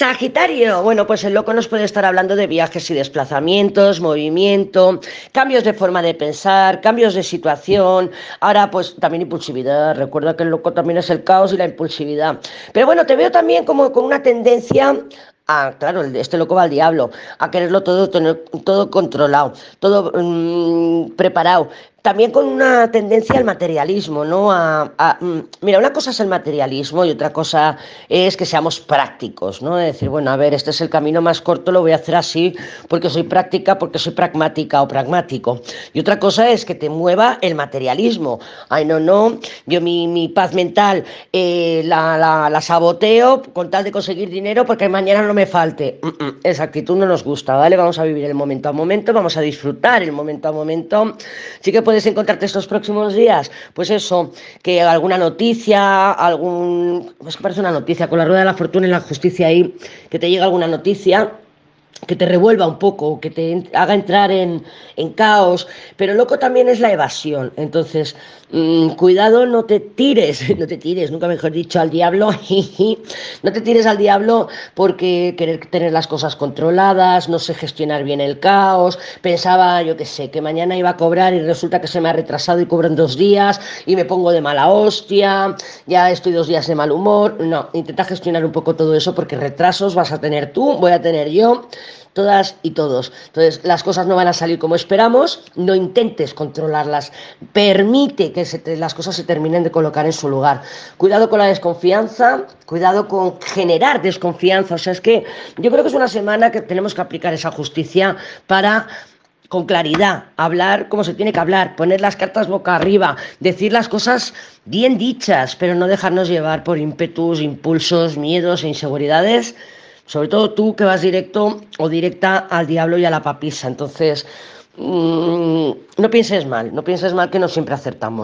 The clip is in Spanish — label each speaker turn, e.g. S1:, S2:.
S1: Sagitario, bueno, pues el loco nos puede estar hablando de viajes y desplazamientos, movimiento, cambios de forma de pensar, cambios de situación, ahora pues también impulsividad, recuerda que el loco también es el caos y la impulsividad. Pero bueno, te veo también como con una tendencia a, claro, este loco va al diablo, a quererlo todo, todo controlado, todo mmm, preparado también con una tendencia al materialismo, ¿no? A, a, mm, mira, una cosa es el materialismo y otra cosa es que seamos prácticos, ¿no? Decir, bueno, a ver, este es el camino más corto, lo voy a hacer así porque soy práctica, porque soy pragmática o pragmático. Y otra cosa es que te mueva el materialismo. Ay, no, no, yo mi, mi paz mental eh, la, la, la, saboteo con tal de conseguir dinero porque mañana no me falte. Mm -mm, esa actitud no nos gusta, ¿vale? Vamos a vivir el momento a momento, vamos a disfrutar el momento a momento. Sí que puedes encontrarte estos próximos días? Pues eso, que alguna noticia, algún. Es que parece una noticia, con la rueda de la fortuna y la justicia ahí, que te llega alguna noticia que te revuelva un poco, que te haga entrar en, en caos, pero loco también es la evasión. Entonces, mmm, cuidado, no te tires, no te tires, nunca mejor dicho, al diablo, no te tires al diablo porque querer tener las cosas controladas, no sé gestionar bien el caos, pensaba, yo qué sé, que mañana iba a cobrar y resulta que se me ha retrasado y cobro en dos días y me pongo de mala hostia, ya estoy dos días de mal humor. No, intenta gestionar un poco todo eso porque retrasos vas a tener tú, voy a tener yo todas y todos. Entonces, las cosas no van a salir como esperamos, no intentes controlarlas, permite que las cosas se terminen de colocar en su lugar. Cuidado con la desconfianza, cuidado con generar desconfianza, o sea, es que yo creo que es una semana que tenemos que aplicar esa justicia para con claridad, hablar como se tiene que hablar, poner las cartas boca arriba, decir las cosas bien dichas, pero no dejarnos llevar por ímpetus, impulsos, miedos e inseguridades sobre todo tú que vas directo o directa al diablo y a la papisa. Entonces, mmm, no pienses mal, no pienses mal que no siempre acertamos.